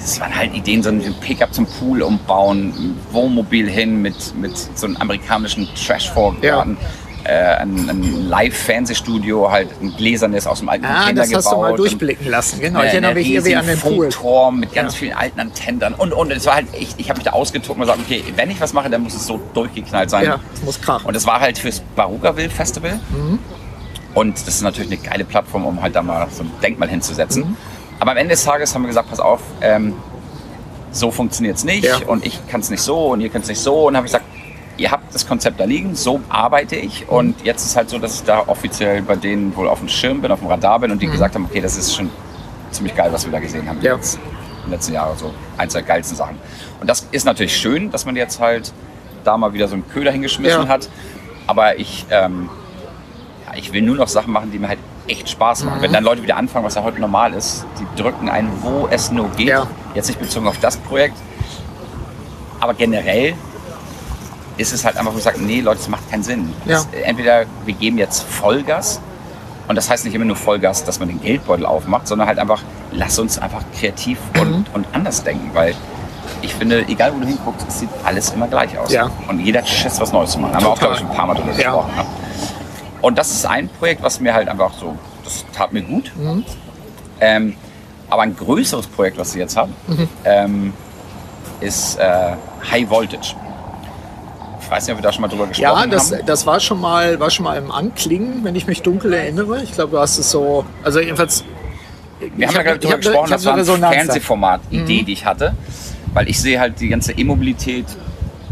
es waren halt Ideen, so ein Pickup zum Pool umbauen, Wohnmobil hin mit, mit so einem amerikanischen Trash-Vorgarten. Ja äh, ein, ein Live-Fernsehstudio, halt ein gläsernes aus dem alten ah, Container das hast du mal durchblicken lassen, genau. Eine, ich erinnere mich hier wie an den Pool. mit ganz ja. vielen alten Antennen und, und es war halt, ich, ich habe mich da ausgetobt und gesagt, okay, wenn ich was mache, dann muss es so durchgeknallt sein. Ja, es muss krachen. Und das war halt fürs Barugaville Festival. Mhm. Und das ist natürlich eine geile Plattform, um halt da mal so ein Denkmal hinzusetzen. Mhm. Aber am Ende des Tages haben wir gesagt, pass auf, ähm, so funktioniert es nicht ja. und ich kann es nicht so und ihr könnt es nicht so. Und habe ich gesagt, ihr habt das Konzept da liegen, so arbeite ich. Und jetzt ist halt so, dass ich da offiziell bei denen wohl auf dem Schirm bin, auf dem Radar bin und die mhm. gesagt haben, okay, das ist schon ziemlich geil, was wir da gesehen haben ja. jetzt in den letzten Jahren. So eins der geilsten Sachen. Und das ist natürlich schön, dass man jetzt halt da mal wieder so einen Köder hingeschmissen ja. hat. Aber ich, ähm, ja, ich will nur noch Sachen machen, die mir halt echt Spaß machen. Mhm. Wenn dann Leute wieder anfangen, was ja heute normal ist, die drücken ein, wo es nur geht. Ja. Jetzt nicht bezogen auf das Projekt, aber generell ist es halt einfach, wo ich sage, nee, Leute, das macht keinen Sinn. Ja. Das, entweder wir geben jetzt Vollgas und das heißt nicht immer nur Vollgas, dass man den Geldbeutel aufmacht, sondern halt einfach, lass uns einfach kreativ mhm. und, und anders denken, weil ich finde, egal wo du hinguckst, es sieht alles immer gleich aus. Ja. Und jeder hat Schiss, was Neues zu machen. Haben wir auch, glaube ich, ein paar Mal drüber ja. gesprochen. Ne? Und das ist ein Projekt, was mir halt einfach so, das tat mir gut. Mhm. Ähm, aber ein größeres Projekt, was wir jetzt haben, mhm. ähm, ist äh, High Voltage weiß nicht, ob wir da schon mal drüber gesprochen ja, das, haben. das war schon mal, war schon mal im Anklingen, wenn ich mich dunkel erinnere. Ich glaube, du hast es so, also jedenfalls. Wir haben ja gerade drüber gesprochen, das war eine Fernsehformat-Idee, mhm. die ich hatte, weil ich sehe halt die ganze E-Mobilität.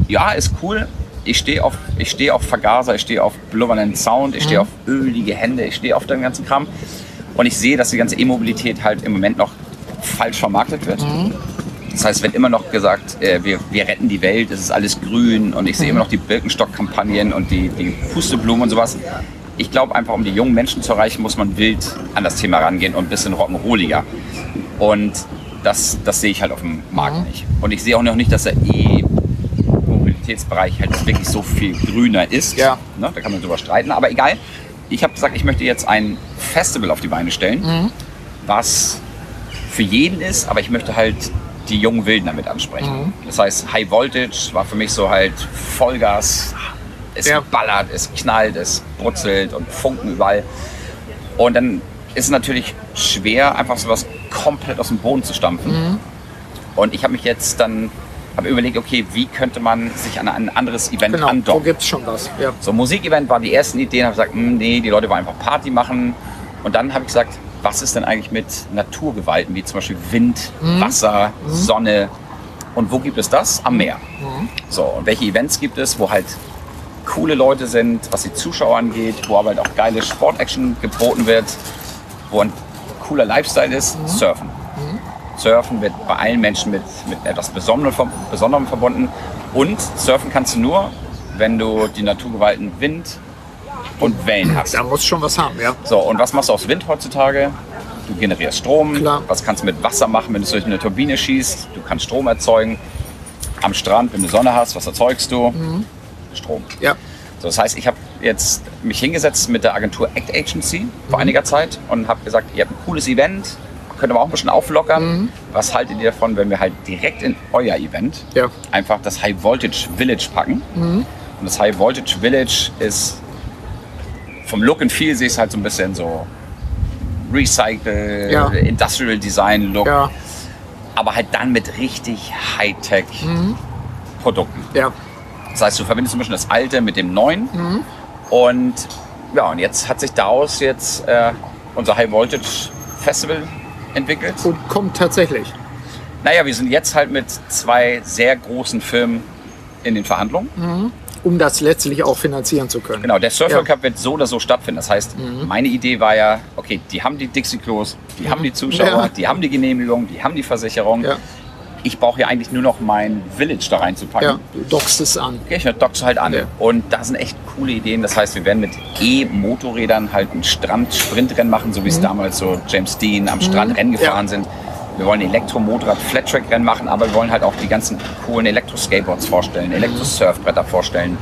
Ja, ist cool. Ich stehe auf, ich stehe auf Vergaser, ich stehe auf blubbernden Sound, ich stehe mhm. auf ölige Hände, ich stehe auf den ganzen Kram. Und ich sehe, dass die ganze E-Mobilität halt im Moment noch falsch vermarktet wird. Mhm. Das heißt, wird immer noch gesagt, äh, wir, wir retten die Welt, es ist alles grün und ich sehe immer noch die Birkenstock-Kampagnen und die, die Pusteblumen und sowas. Ich glaube einfach, um die jungen Menschen zu erreichen, muss man wild an das Thema rangehen und ein bisschen rock'n'rolliger. Und das, das sehe ich halt auf dem Markt mhm. nicht. Und ich sehe auch noch nicht, dass der E-Mobilitätsbereich halt wirklich so viel grüner ist. Ja. Ne, da kann man drüber streiten, aber egal. ich habe gesagt, ich möchte jetzt ein Festival auf die Beine stellen, mhm. was für jeden ist, aber ich möchte halt die jungen Wilden damit ansprechen. Mhm. Das heißt, High Voltage war für mich so halt Vollgas. Es ja. ballert, es knallt, es brutzelt und Funken überall. Und dann ist es natürlich schwer, einfach so was komplett aus dem Boden zu stampfen. Mhm. Und ich habe mich jetzt dann habe überlegt, okay, wie könnte man sich an ein anderes Event genau, andocken? Wo gibt es schon was? Ja. So, Musikevent waren die ersten Ideen, habe gesagt, hm, nee, die Leute wollen einfach Party machen. Und dann habe ich gesagt, was ist denn eigentlich mit Naturgewalten, wie zum Beispiel Wind, mhm. Wasser, mhm. Sonne? Und wo gibt es das? Am Meer. Mhm. So, und welche Events gibt es, wo halt coole Leute sind, was die Zuschauer angeht, wo aber halt auch geile Sportaction geboten wird, wo ein cooler Lifestyle ist? Mhm. Surfen. Mhm. Surfen wird bei allen Menschen mit, mit etwas Besonderem, Besonderem verbunden. Und surfen kannst du nur, wenn du die Naturgewalten Wind und Wellen hast. Da muss schon was haben, ja. So, und was machst du aus Wind heutzutage? Du generierst Strom. Klar. Was kannst du mit Wasser machen, wenn du durch eine Turbine schießt? Du kannst Strom erzeugen. Am Strand, wenn du Sonne hast, was erzeugst du? Mhm. Strom. Ja. So, das heißt, ich habe jetzt mich hingesetzt mit der Agentur Act Agency vor mhm. einiger Zeit und habe gesagt, ihr habt ein cooles Event, könnte man auch ein bisschen auflockern. Mhm. Was haltet ihr davon, wenn wir halt direkt in euer Event ja. einfach das High Voltage Village packen? Mhm. Und das High Voltage Village ist vom Look and Feel sehe ich halt so ein bisschen so Recycle, ja. Industrial Design Look. Ja. Aber halt dann mit richtig Hightech mhm. Produkten. Ja. Das heißt, du verbindest ein bisschen das Alte mit dem Neuen. Mhm. Und ja, und jetzt hat sich daraus jetzt äh, unser High Voltage Festival entwickelt. Und kommt tatsächlich. Naja, wir sind jetzt halt mit zwei sehr großen Firmen in den Verhandlungen. Mhm. Um das letztlich auch finanzieren zu können. Genau, der Surfer ja. Cup wird so oder so stattfinden. Das heißt, mhm. meine Idee war ja, okay, die haben die Dixie-Klos, die mhm. haben die Zuschauer, ja. die haben die Genehmigung, die haben die Versicherung. Ja. Ich brauche ja eigentlich nur noch mein Village da reinzupacken. Ja, du dockst es an. Ja, ich dockst halt an. Und da sind echt coole Ideen. Das heißt, wir werden mit E-Motorrädern halt ein Strand-Sprintrennen machen, so wie es mhm. damals so James Dean am Strand mhm. Rennen gefahren sind wir wollen Elektromotorrad Flat-Track-Rennen machen, aber wir wollen halt auch die ganzen coolen Elektro-Skateboards vorstellen, Elektro-Surfbretter vorstellen,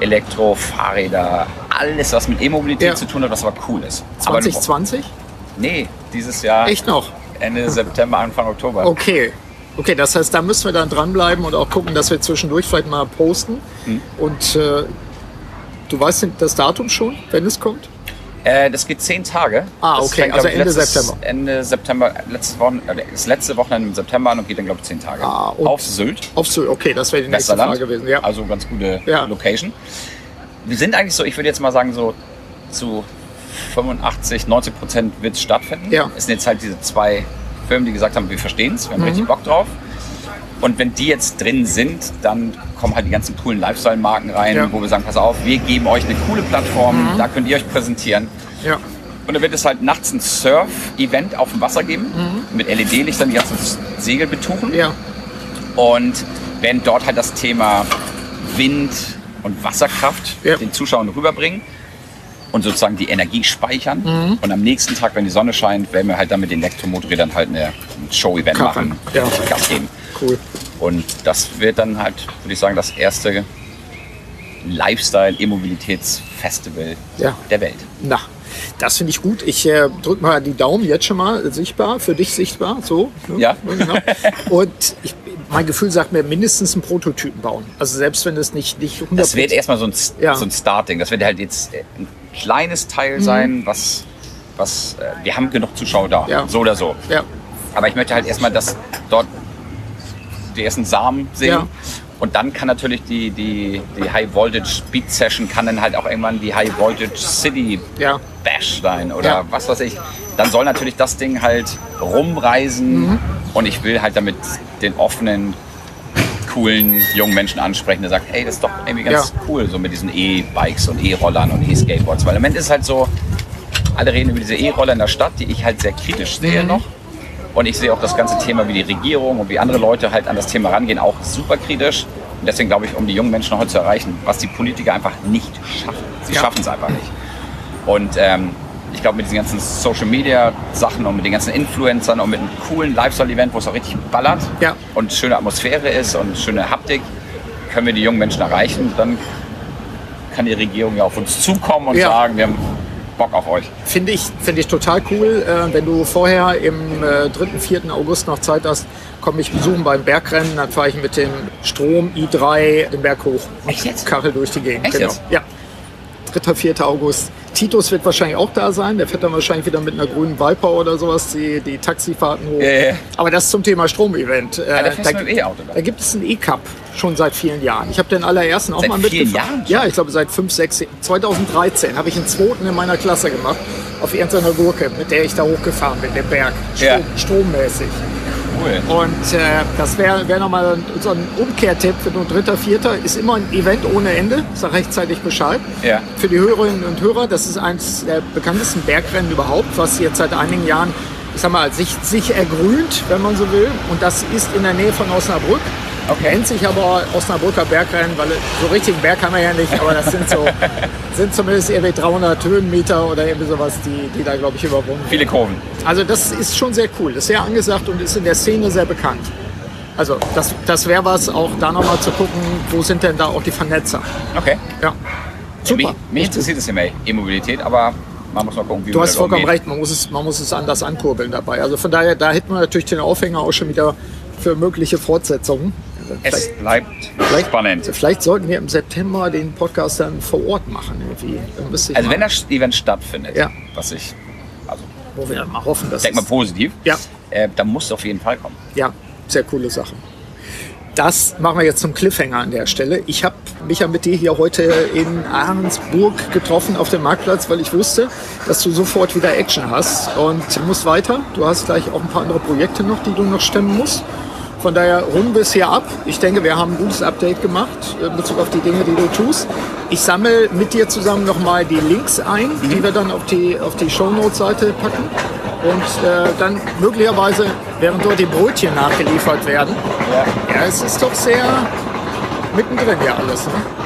Elektro-Fahrräder, alles, was mit E-Mobilität ja. zu tun hat, was aber cool ist. 2020? nee, dieses Jahr. Echt noch? Ende September, Anfang Oktober. Okay. Okay, das heißt, da müssen wir dann dranbleiben und auch gucken, dass wir zwischendurch vielleicht mal posten. Hm. Und äh, du weißt das Datum schon, wenn es kommt? Äh, das geht zehn Tage. Ah, okay, fängt, also Ende letztes, September. Ende September, letztes Wochen, äh, das letzte Wochenende im September an und geht dann, glaube ich, zehn Tage. Ah, auf Sylt. Auf Sylt, okay, das wäre die nächste Frage gewesen. Ja. Also ganz gute ja. Location. Wir sind eigentlich so, ich würde jetzt mal sagen, so zu 85, 90 Prozent wird es stattfinden. Ja. Es sind jetzt halt diese zwei Firmen, die gesagt haben, wir verstehen es, wir haben mhm. richtig Bock drauf. Und wenn die jetzt drin sind, dann kommen halt die ganzen coolen Lifestyle-Marken rein, ja. wo wir sagen, pass auf, wir geben euch eine coole Plattform, mhm. da könnt ihr euch präsentieren. Ja. Und dann wird es halt nachts ein Surf-Event auf dem Wasser geben, mhm. mit LED-Lichtern, die ganzen Segel betuchen. Ja. Und werden dort halt das Thema Wind und Wasserkraft ja. den Zuschauern rüberbringen und sozusagen die Energie speichern. Mhm. Und am nächsten Tag, wenn die Sonne scheint, werden wir halt dann mit den Elektromotorrädern halt eine, ein Show-Event machen, ja. Gas geben. Cool. Und das wird dann halt, würde ich sagen, das erste Lifestyle-E-Mobilitäts-Festival ja. der Welt. Na, das finde ich gut. Ich äh, drücke mal die Daumen jetzt schon mal sichtbar, für dich sichtbar, so. Ne? Ja. Genau. Und ich, mein Gefühl sagt mir, mindestens einen Prototypen bauen. Also selbst wenn es nicht, nicht 100%... Das wird erstmal so ein, ja. so ein Starting. Das wird halt jetzt ein kleines Teil mhm. sein, was, was äh, wir haben genug Zuschauer da, ja. so oder so. Ja. Aber ich möchte halt erstmal, dass dort die ersten Samen sehen. Ja. Und dann kann natürlich die, die, die High Voltage Beat Session kann dann halt auch irgendwann die High Voltage City ja. Bash sein oder ja. was weiß ich. Dann soll natürlich das Ding halt rumreisen mhm. und ich will halt damit den offenen, coolen jungen Menschen ansprechen, der sagt, hey, das ist doch irgendwie ganz ja. cool, so mit diesen E-Bikes und E-Rollern und E-Skateboards. Weil im Moment ist halt so, alle reden über diese E-Roller in der Stadt, die ich halt sehr kritisch sehe mhm. noch. Und ich sehe auch das ganze Thema, wie die Regierung und wie andere Leute halt an das Thema rangehen, auch super kritisch. Und deswegen glaube ich, um die jungen Menschen heute zu erreichen, was die Politiker einfach nicht schaffen. Sie ja. schaffen es einfach nicht. Und ähm, ich glaube, mit diesen ganzen Social Media Sachen und mit den ganzen Influencern und mit einem coolen Lifestyle-Event, wo es auch richtig ballert ja. und schöne Atmosphäre ist und schöne Haptik, können wir die jungen Menschen erreichen. Dann kann die Regierung ja auf uns zukommen und ja. sagen, wir haben Bock auf euch. Finde ich, find ich total cool. Äh, wenn du vorher im äh, 3., 4. August noch Zeit hast, komme ich besuchen beim Bergrennen. Dann fahre ich mit dem Strom i3 den Berg hoch. Echt jetzt? Kachel durch die Gegend. Echt genau. jetzt? Ja. 3., 4. August. Titus wird wahrscheinlich auch da sein. Der fährt dann wahrscheinlich wieder mit einer grünen Viper oder sowas die, die Taxifahrten hoch. Ja, ja. Aber das zum Thema Stromevent. Äh, der fährst da, dann? da gibt es einen E-Cup schon seit vielen Jahren. Ich habe den allerersten auch Seit mal vielen mitgefahren. Ja, ich glaube seit 5, 6, 2013 habe ich einen zweiten in meiner Klasse gemacht. Auf irgendeiner Gurke, mit der ich da hochgefahren bin, den Berg. Strom, Ja. Strommäßig. Cool. Und äh, das wäre wär nochmal so ein Umkehrtipp für den dritter, vierter. Ist immer ein Event ohne Ende. Sag rechtzeitig Bescheid. Ja. Für die Hörerinnen und Hörer, das ist eines der bekanntesten Bergrennen überhaupt, was jetzt seit einigen Jahren, ich sag mal, sich, sich ergrünt, wenn man so will. Und das ist in der Nähe von Osnabrück. Okay. Nennt sich aber Osnabrücker Bergrennen, weil so richtigen Berg haben wir ja nicht, aber das sind so, <laughs> sind zumindest irgendwie 300 Höhenmeter oder irgendwie sowas, die, die da, glaube ich, überwunden Viele Kurven. also das ist schon sehr cool, das ist sehr angesagt und ist in der Szene sehr bekannt. Also das, das wäre was, auch da nochmal zu gucken, wo sind denn da auch die Vernetzer. Okay. Ja, Mich, super. mich interessiert das Thema E-Mobilität, aber man muss mal gucken, wie Du hast vollkommen umgeht. recht, man muss, es, man muss es anders ankurbeln dabei. Also von daher, da hätten wir natürlich den Aufhänger auch schon wieder für mögliche Fortsetzungen. Es Vielleicht, bleibt vielleicht, spannend. vielleicht sollten wir im September den Podcast dann vor Ort machen. Irgendwie. Also wenn das Event stattfindet, Ja. was ich, also wo wir dann mal hoffen, dass denk mal es- positiv, Ja. äh, dann musst du auf jeden Fall kommen. Ja, sehr coole Sache. Das machen wir jetzt zum Cliffhanger an der Stelle. Ich habe mich ja mit dir hier heute in Ahrensburg getroffen auf dem Marktplatz, weil ich wusste, dass du sofort wieder Action hast und du musst weiter. Du hast gleich auch ein paar andere Projekte noch, die du noch stemmen musst. Von daher runden wir es hier ab. Ich denke, wir haben ein gutes Update gemacht äh, in Bezug auf die Dinge, die du tust. Ich sammle mit dir zusammen nochmal die Links ein, die wir dann auf die, auf die Shownote-Seite packen. Und äh, dann möglicherweise, während dort die Brötchen nachgeliefert werden. Ja, es ist doch sehr mittendrin ja alles. Ne?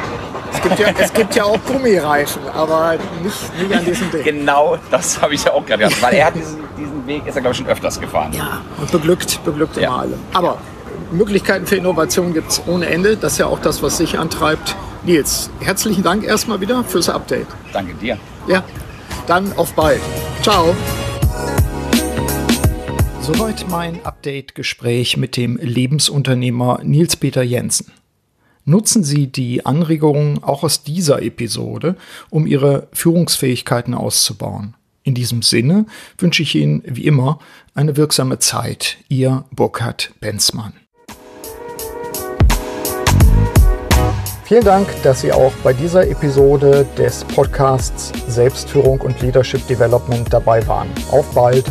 Es, gibt ja, es gibt ja auch Gummireifen, aber nicht, nicht an diesem Ding. Genau das habe ich ja auch gerade gedacht, weil er hat diesen, diesen Weg, ist er glaube ich schon öfters gefahren. Ja, und beglückt, beglückt Ja. immer alle. Aber Möglichkeiten für Innovation gibt es ohne Ende. Das ist ja auch das, was sich antreibt. Nils, herzlichen Dank erstmal wieder fürs Update. Danke dir. Ja, dann auf bald. Ciao. Soweit mein Update-Gespräch mit dem Lebensunternehmer Nils-Peter Jensen. Nutzen Sie die Anregungen auch aus dieser Episode, um Ihre Führungsfähigkeiten auszubauen. In diesem Sinne wünsche ich Ihnen wie immer eine wirksame Zeit. Ihr Burkhard Benzmann. Vielen Dank, dass Sie auch bei dieser Episode des Podcasts Selbstführung und Leadership Development dabei waren. Auf bald!